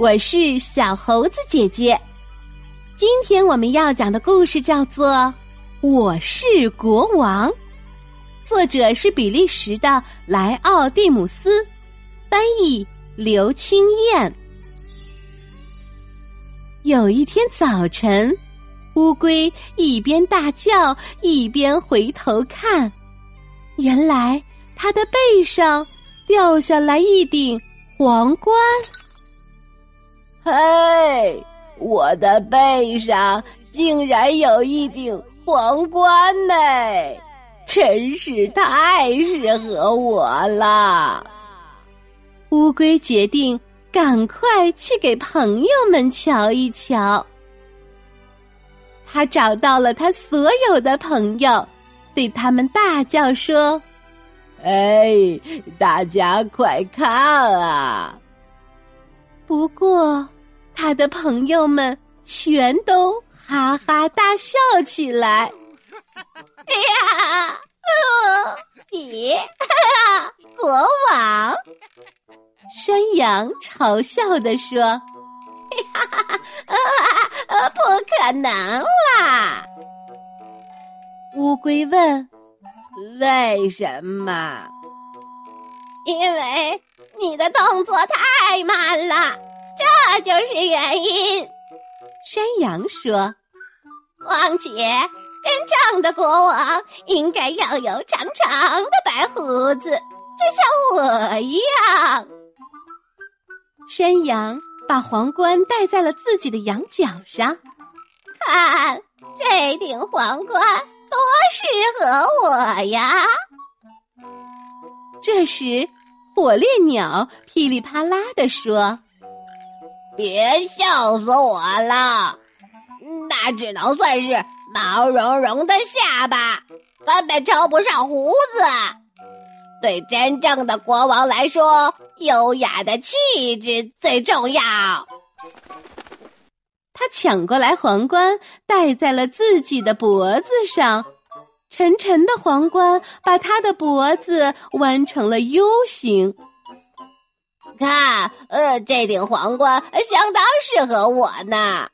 我是小猴子姐姐。今天我们要讲的故事叫做《我是国王》，作者是比利时的莱奥蒂姆斯，翻译刘青燕。有一天早晨，乌龟一边大叫一边回头看，原来它的背上掉下来一顶皇冠。嘿，我的背上竟然有一顶皇冠呢，真是太适合我了。乌龟决定赶快去给朋友们瞧一瞧。他找到了他所有的朋友，对他们大叫说：“哎，大家快看啊！”不过，他的朋友们全都哈哈大笑起来。哎呀，你国王！山羊嘲笑的说：“哈哈哈，呃，不可能啦！”乌龟问：“为什么？”因为。你的动作太慢了，这就是原因。山羊说：“况且，真正的国王应该要有长长的白胡子，就像我一样。”山羊把皇冠戴在了自己的羊角上，看这顶皇冠多适合我呀！这时。火烈鸟噼里啪啦的说：“别笑死我了，那只能算是毛茸茸的下巴，根本称不上胡子。对真正的国王来说，优雅的气质最重要。”他抢过来皇冠，戴在了自己的脖子上。沉沉的皇冠把他的脖子弯成了 U 型。看，呃，这顶皇冠相当适合我呢。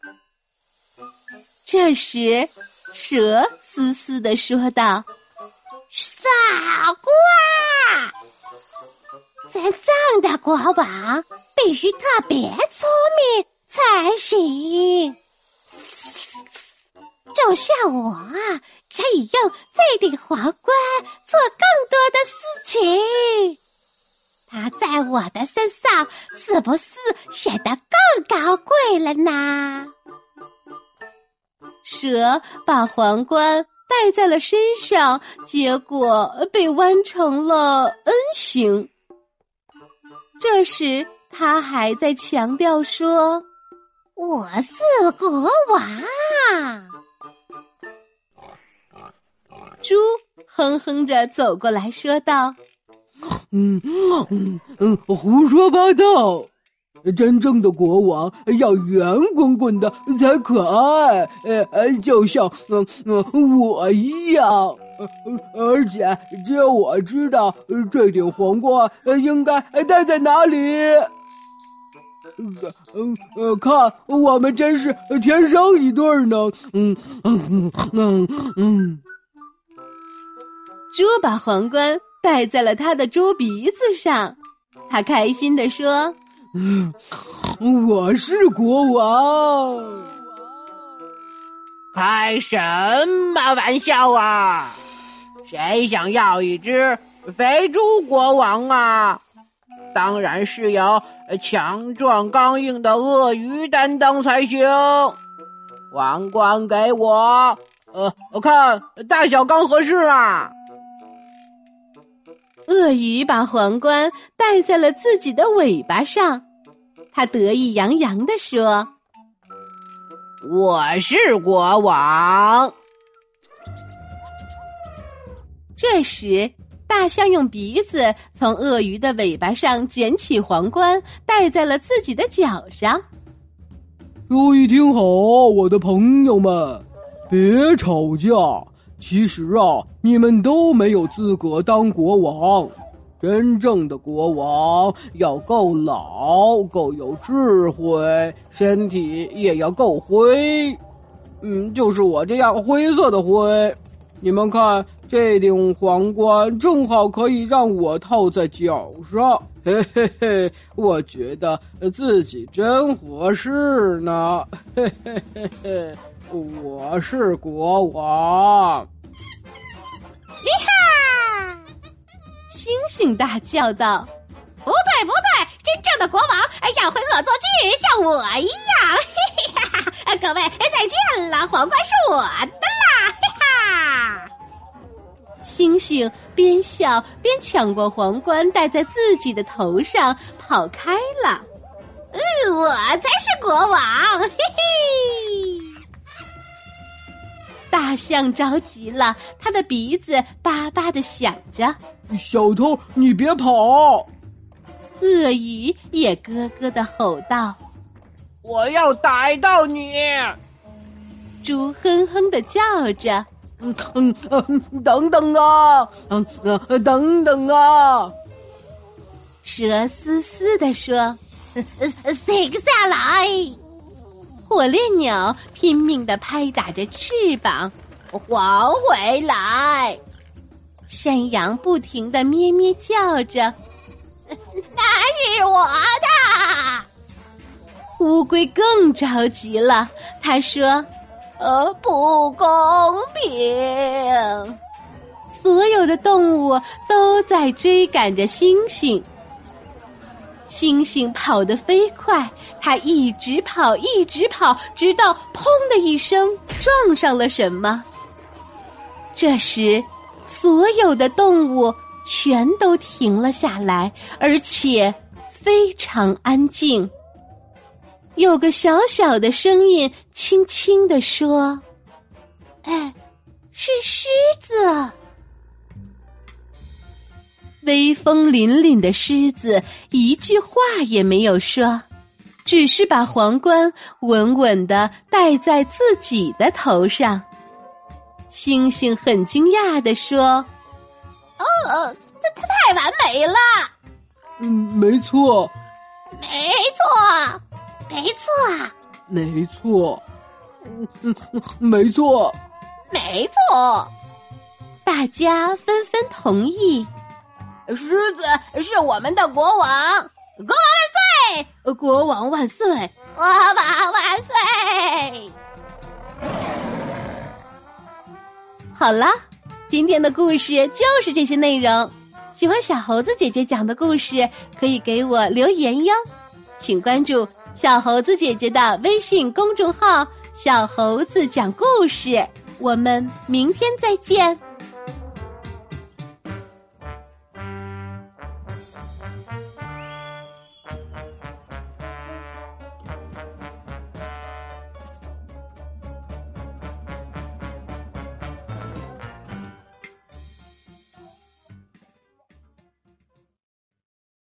这时，蛇嘶嘶的说道：“傻瓜！真正的国王必须特别聪明才行，就像我啊。”可以用这顶皇冠做更多的事情，它在我的身上是不是显得更高贵了呢？蛇把皇冠戴在了身上，结果被弯成了 N 形。这时，他还在强调说：“我是国王。”猪哼哼着走过来说道：“嗯嗯嗯，胡说八道！真正的国王要圆滚滚的才可爱，呃，就像嗯嗯我一样。而且只有我知道这顶皇冠应该戴在哪里。嗯呃，看我们真是天生一对呢。嗯嗯嗯嗯。”猪把皇冠戴在了他的猪鼻子上，他开心地说：“ 我是国王。”开什么玩笑啊！谁想要一只肥猪国王啊？当然是由强壮刚硬的鳄鱼担当才行。皇冠给我，呃，我看大小刚合适啊。鳄鱼把皇冠戴在了自己的尾巴上，他得意洋洋地说：“我是国王。”这时，大象用鼻子从鳄鱼的尾巴上捡起皇冠，戴在了自己的脚上。注意听好，我的朋友们，别吵架。其实啊，你们都没有资格当国王。真正的国王要够老，够有智慧，身体也要够灰。嗯，就是我这样灰色的灰。你们看，这顶皇冠正好可以让我套在脚上。嘿嘿嘿，我觉得自己真合适呢。嘿嘿嘿嘿，我是国王。厉害星星大叫道：“不对，不对！真正的国王要会恶作剧，像我一样。嘿嘿哈哈！各位再见了，皇冠是我的啦！嘿哈！”星星边笑边抢过皇冠，戴在自己的头上，跑开了。嗯，我才是国王！嘿嘿。大象着急了，他的鼻子巴巴的响着。小偷，你别跑！鳄鱼也咯咯的吼道：“我要逮到你！”猪哼哼的叫着：“嗯嗯嗯，等等啊，嗯嗯，等等啊！”蛇嘶嘶的说：“停下来！”火烈鸟拼命的拍打着翅膀，还回来。山羊不停的咩咩叫着：“ 那是我的。”乌龟更着急了，他说：“呃，不公平！所有的动物都在追赶着星星。星星跑得飞快，它一直跑，一直跑，直到‘砰’的一声撞上了什么。这时。所有的动物全都停了下来，而且非常安静。有个小小的声音轻轻的说：“哎，是狮子。”威风凛凛的狮子一句话也没有说，只是把皇冠稳稳的戴在自己的头上。星星很惊讶的说：“哦，它它太完美了。”“嗯，没错，没错，没错，没错，没错，没错。”大家纷纷同意。狮子是我们的国王，国王万岁！国王万岁！国王万岁！好了，今天的故事就是这些内容。喜欢小猴子姐姐讲的故事，可以给我留言哟。请关注小猴子姐姐的微信公众号“小猴子讲故事”。我们明天再见。